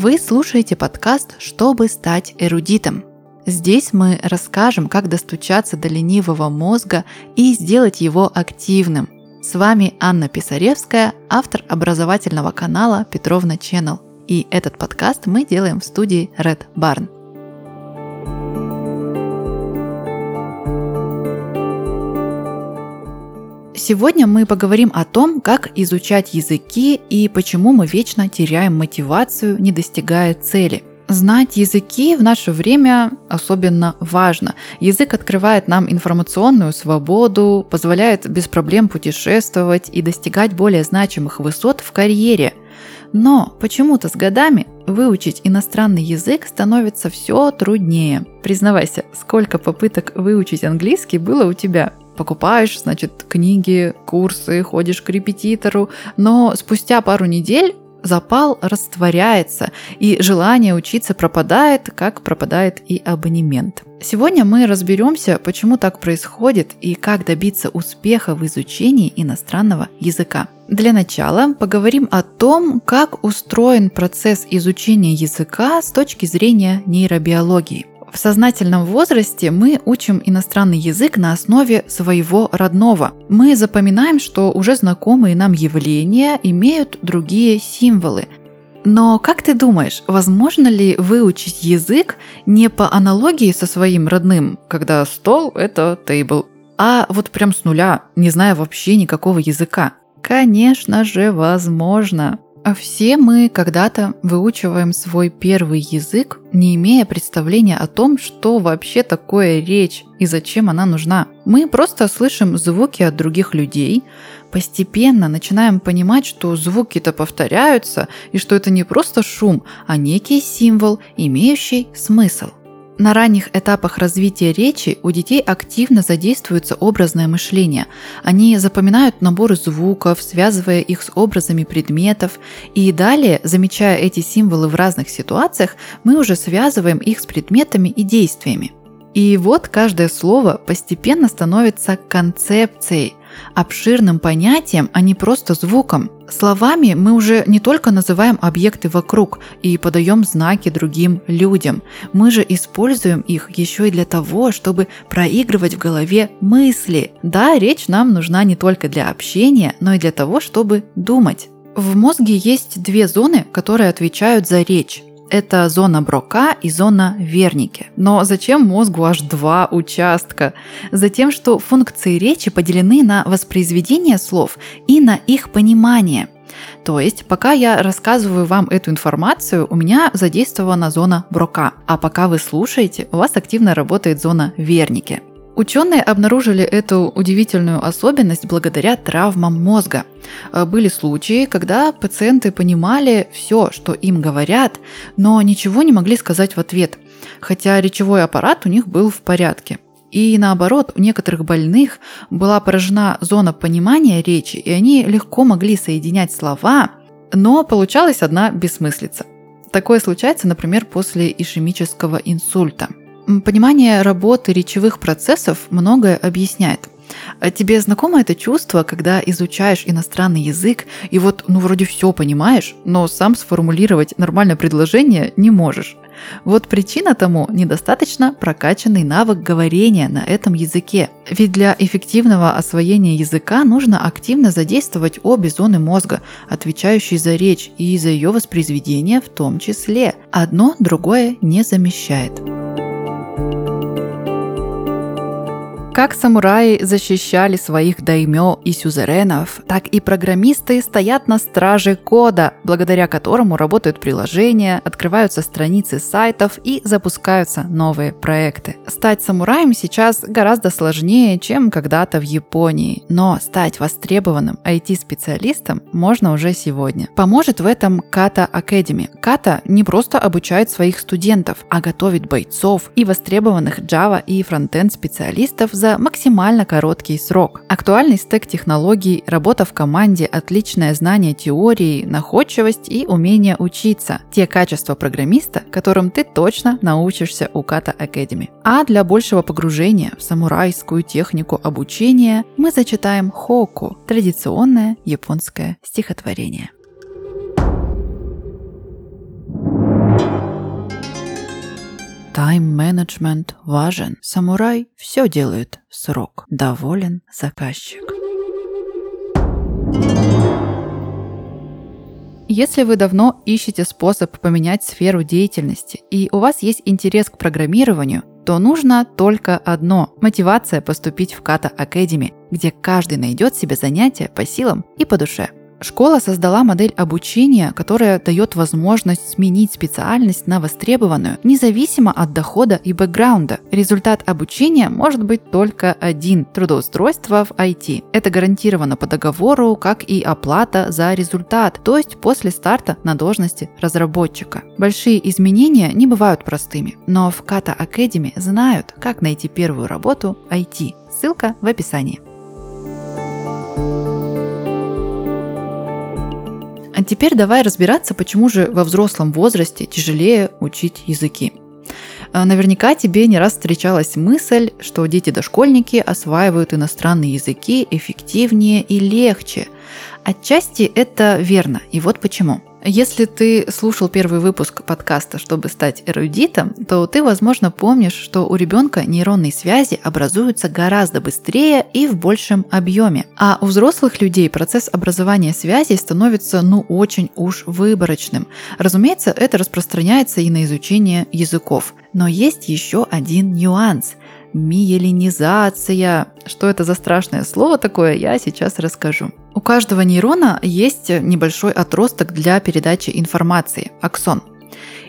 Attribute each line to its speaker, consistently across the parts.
Speaker 1: Вы слушаете подкаст «Чтобы стать эрудитом». Здесь мы расскажем, как достучаться до ленивого мозга и сделать его активным. С вами Анна Писаревская, автор образовательного канала Петровна Channel. И этот подкаст мы делаем в студии Red Barn. Сегодня мы поговорим о том, как изучать языки и почему мы вечно теряем мотивацию, не достигая цели. Знать языки в наше время особенно важно. Язык открывает нам информационную свободу, позволяет без проблем путешествовать и достигать более значимых высот в карьере. Но почему-то с годами выучить иностранный язык становится все труднее. Признавайся, сколько попыток выучить английский было у тебя? Покупаешь, значит, книги, курсы, ходишь к репетитору, но спустя пару недель запал растворяется, и желание учиться пропадает, как пропадает и абонемент. Сегодня мы разберемся, почему так происходит и как добиться успеха в изучении иностранного языка. Для начала поговорим о том, как устроен процесс изучения языка с точки зрения нейробиологии. В сознательном возрасте мы учим иностранный язык на основе своего родного. Мы запоминаем, что уже знакомые нам явления имеют другие символы. Но как ты думаешь, возможно ли выучить язык не по аналогии со своим родным, когда стол – это table, а вот прям с нуля, не зная вообще никакого языка? Конечно же, возможно. А все мы когда-то выучиваем свой первый язык, не имея представления о том, что вообще такое речь и зачем она нужна. Мы просто слышим звуки от других людей, постепенно начинаем понимать, что звуки-то повторяются и что это не просто шум, а некий символ, имеющий смысл. На ранних этапах развития речи у детей активно задействуется образное мышление. Они запоминают наборы звуков, связывая их с образами предметов, и далее, замечая эти символы в разных ситуациях, мы уже связываем их с предметами и действиями. И вот каждое слово постепенно становится концепцией, обширным понятием, а не просто звуком. Словами мы уже не только называем объекты вокруг и подаем знаки другим людям, мы же используем их еще и для того, чтобы проигрывать в голове мысли. Да, речь нам нужна не только для общения, но и для того, чтобы думать. В мозге есть две зоны, которые отвечают за речь. Это зона Брока и зона Верники. Но зачем мозгу аж два участка? Затем, что функции речи поделены на воспроизведение слов и на их понимание. То есть, пока я рассказываю вам эту информацию, у меня задействована зона Брока, а пока вы слушаете, у вас активно работает зона Верники. Ученые обнаружили эту удивительную особенность благодаря травмам мозга. Э, были случаи, когда пациенты понимали все, что им говорят, но ничего не могли сказать в ответ, хотя речевой аппарат у них был в порядке. И наоборот, у некоторых больных была поражена зона понимания речи, и они легко могли соединять слова, но получалась одна бессмыслица. Такое случается, например, после ишемического инсульта – Понимание работы речевых процессов многое объясняет. А тебе знакомо это чувство, когда изучаешь иностранный язык и вот, ну, вроде все понимаешь, но сам сформулировать нормальное предложение не можешь? Вот причина тому – недостаточно прокачанный навык говорения на этом языке. Ведь для эффективного освоения языка нужно активно задействовать обе зоны мозга, отвечающие за речь и за ее воспроизведение в том числе. Одно другое не замещает. Как самураи защищали своих даймё и сюзеренов, так и программисты стоят на страже кода, благодаря которому работают приложения, открываются страницы сайтов и запускаются новые проекты. Стать самураем сейчас гораздо сложнее, чем когда-то в Японии, но стать востребованным IT-специалистом можно уже сегодня. Поможет в этом Kata Academy. Kata не просто обучает своих студентов, а готовит бойцов и востребованных Java и фронтенд специалистов за за максимально короткий срок. Актуальный стек технологий, работа в команде, отличное знание теории, находчивость и умение учиться. Те качества программиста, которым ты точно научишься у Kata Academy. А для большего погружения в самурайскую технику обучения мы зачитаем хоку – традиционное японское стихотворение. Тайм-менеджмент важен. Самурай все делает в срок. Доволен заказчик. Если вы давно ищете способ поменять сферу деятельности и у вас есть интерес к программированию, то нужно только одно – мотивация поступить в Kata Academy, где каждый найдет себе занятие по силам и по душе – Школа создала модель обучения, которая дает возможность сменить специальность на востребованную, независимо от дохода и бэкграунда. Результат обучения может быть только один – трудоустройство в IT. Это гарантировано по договору, как и оплата за результат, то есть после старта на должности разработчика. Большие изменения не бывают простыми, но в Kata Academy знают, как найти первую работу IT. Ссылка в описании. Теперь давай разбираться, почему же во взрослом возрасте тяжелее учить языки. А, наверняка тебе не раз встречалась мысль, что дети-дошкольники осваивают иностранные языки эффективнее и легче. Отчасти это верно, и вот почему. Если ты слушал первый выпуск подкаста, чтобы стать эрудитом, то ты, возможно, помнишь, что у ребенка нейронные связи образуются гораздо быстрее и в большем объеме. А у взрослых людей процесс образования связей становится ну очень уж выборочным. Разумеется, это распространяется и на изучение языков. Но есть еще один нюанс – миелинизация. Что это за страшное слово такое, я сейчас расскажу. У каждого нейрона есть небольшой отросток для передачи информации – аксон.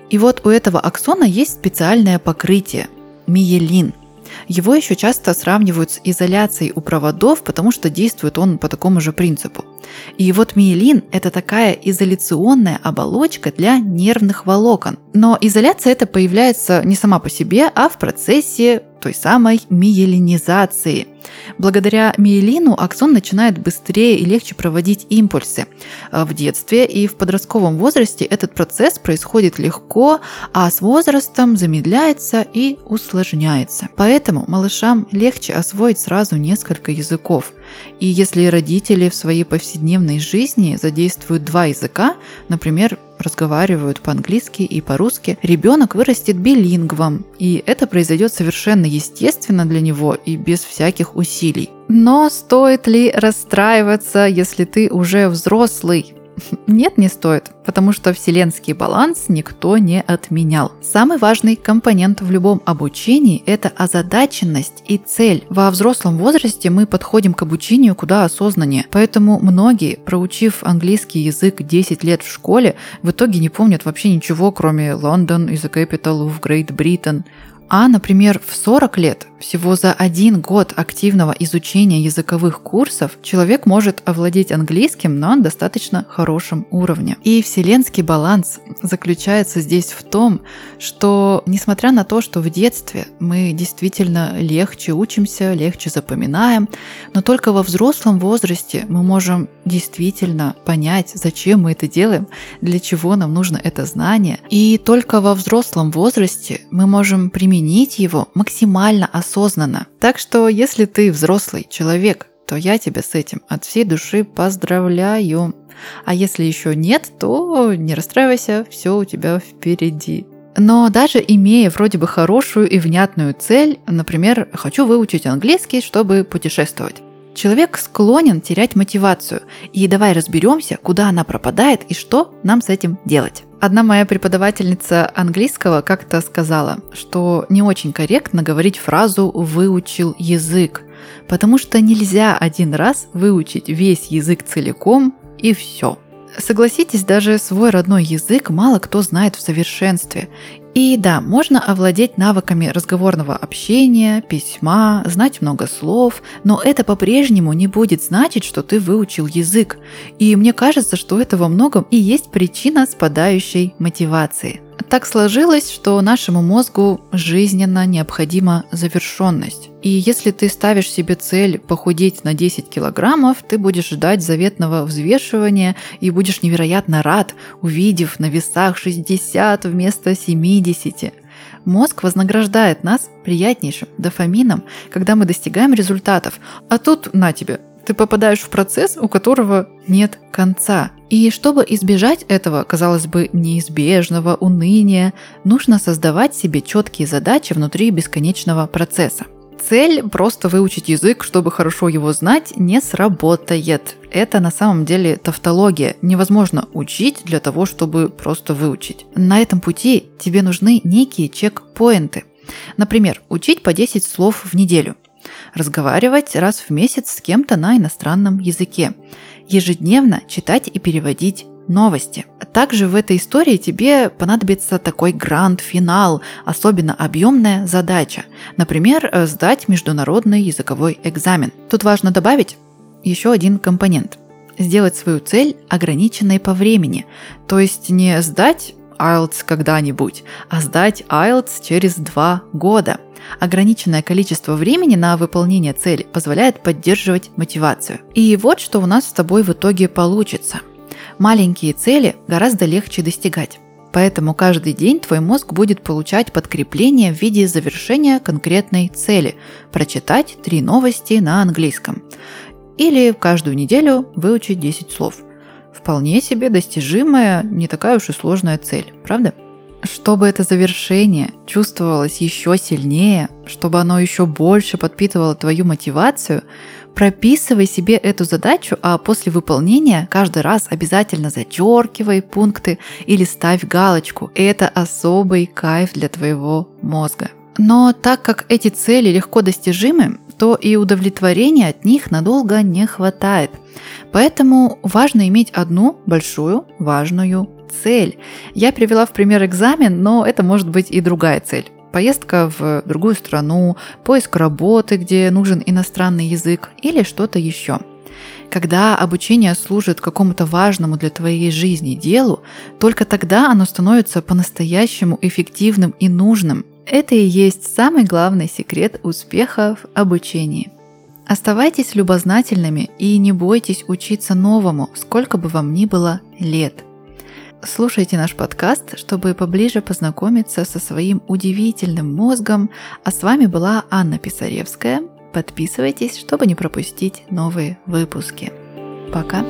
Speaker 1: И вот у этого аксона есть специальное покрытие – миелин. Его еще часто сравнивают с изоляцией у проводов, потому что действует он по такому же принципу. И вот миелин – это такая изоляционная оболочка для нервных волокон. Но изоляция это появляется не сама по себе, а в процессе той самой миелинизации. Благодаря миелину аксон начинает быстрее и легче проводить импульсы. А в детстве и в подростковом возрасте этот процесс происходит легко, а с возрастом замедляется и усложняется. Поэтому малышам легче освоить сразу несколько языков. И если родители в своей повседневной жизни задействуют два языка, например, разговаривают по-английски и по-русски, ребенок вырастет билингвом, и это произойдет совершенно естественно для него и без всяких усилий. Но стоит ли расстраиваться, если ты уже взрослый? Нет, не стоит, потому что вселенский баланс никто не отменял. Самый важный компонент в любом обучении – это озадаченность и цель. Во взрослом возрасте мы подходим к обучению куда осознаннее, поэтому многие, проучив английский язык 10 лет в школе, в итоге не помнят вообще ничего, кроме London is the capital of Great Britain. А, например, в 40 лет, всего за один год активного изучения языковых курсов, человек может овладеть английским на достаточно хорошем уровне. И вселенский баланс заключается здесь в том, что несмотря на то, что в детстве мы действительно легче учимся, легче запоминаем, но только во взрослом возрасте мы можем действительно понять, зачем мы это делаем, для чего нам нужно это знание. И только во взрослом возрасте мы можем применить применить его максимально осознанно. Так что, если ты взрослый человек, то я тебя с этим от всей души поздравляю. А если еще нет, то не расстраивайся, все у тебя впереди. Но даже имея вроде бы хорошую и внятную цель, например, хочу выучить английский, чтобы путешествовать, человек склонен терять мотивацию. И давай разберемся, куда она пропадает и что нам с этим делать. Одна моя преподавательница английского как-то сказала, что не очень корректно говорить фразу «выучил язык», потому что нельзя один раз выучить весь язык целиком и все. Согласитесь, даже свой родной язык мало кто знает в совершенстве. И да, можно овладеть навыками разговорного общения, письма, знать много слов, но это по-прежнему не будет значить, что ты выучил язык. И мне кажется, что это во многом и есть причина спадающей мотивации – так сложилось, что нашему мозгу жизненно необходима завершенность. И если ты ставишь себе цель похудеть на 10 килограммов, ты будешь ждать заветного взвешивания и будешь невероятно рад, увидев на весах 60 вместо 70. Мозг вознаграждает нас приятнейшим дофамином, когда мы достигаем результатов. А тут на тебе, ты попадаешь в процесс, у которого нет конца. И чтобы избежать этого, казалось бы, неизбежного уныния, нужно создавать себе четкие задачи внутри бесконечного процесса. Цель просто выучить язык, чтобы хорошо его знать, не сработает. Это на самом деле тавтология. Невозможно учить для того, чтобы просто выучить. На этом пути тебе нужны некие чек-поинты. Например, учить по 10 слов в неделю. Разговаривать раз в месяц с кем-то на иностранном языке. Ежедневно читать и переводить новости. Также в этой истории тебе понадобится такой гранд-финал, особенно объемная задача. Например, э, сдать международный языковой экзамен. Тут важно добавить еще один компонент. Сделать свою цель ограниченной по времени. То есть не сдать IELTS когда-нибудь, а сдать IELTS через два года. Ограниченное количество времени на выполнение цели позволяет поддерживать мотивацию. И вот что у нас с тобой в итоге получится. Маленькие цели гораздо легче достигать. Поэтому каждый день твой мозг будет получать подкрепление в виде завершения конкретной цели – прочитать три новости на английском. Или каждую неделю выучить 10 слов. Вполне себе достижимая, не такая уж и сложная цель, правда? Чтобы это завершение чувствовалось еще сильнее, чтобы оно еще больше подпитывало твою мотивацию, прописывай себе эту задачу, а после выполнения каждый раз обязательно зачеркивай пункты или ставь галочку. Это особый кайф для твоего мозга. Но так как эти цели легко достижимы, то и удовлетворения от них надолго не хватает. Поэтому важно иметь одну большую важную цель. Я привела в пример экзамен, но это может быть и другая цель. Поездка в другую страну, поиск работы, где нужен иностранный язык или что-то еще. Когда обучение служит какому-то важному для твоей жизни делу, только тогда оно становится по-настоящему эффективным и нужным. Это и есть самый главный секрет успеха в обучении. Оставайтесь любознательными и не бойтесь учиться новому, сколько бы вам ни было лет – Слушайте наш подкаст, чтобы поближе познакомиться со своим удивительным мозгом. А с вами была Анна Писаревская. Подписывайтесь, чтобы не пропустить новые выпуски. Пока!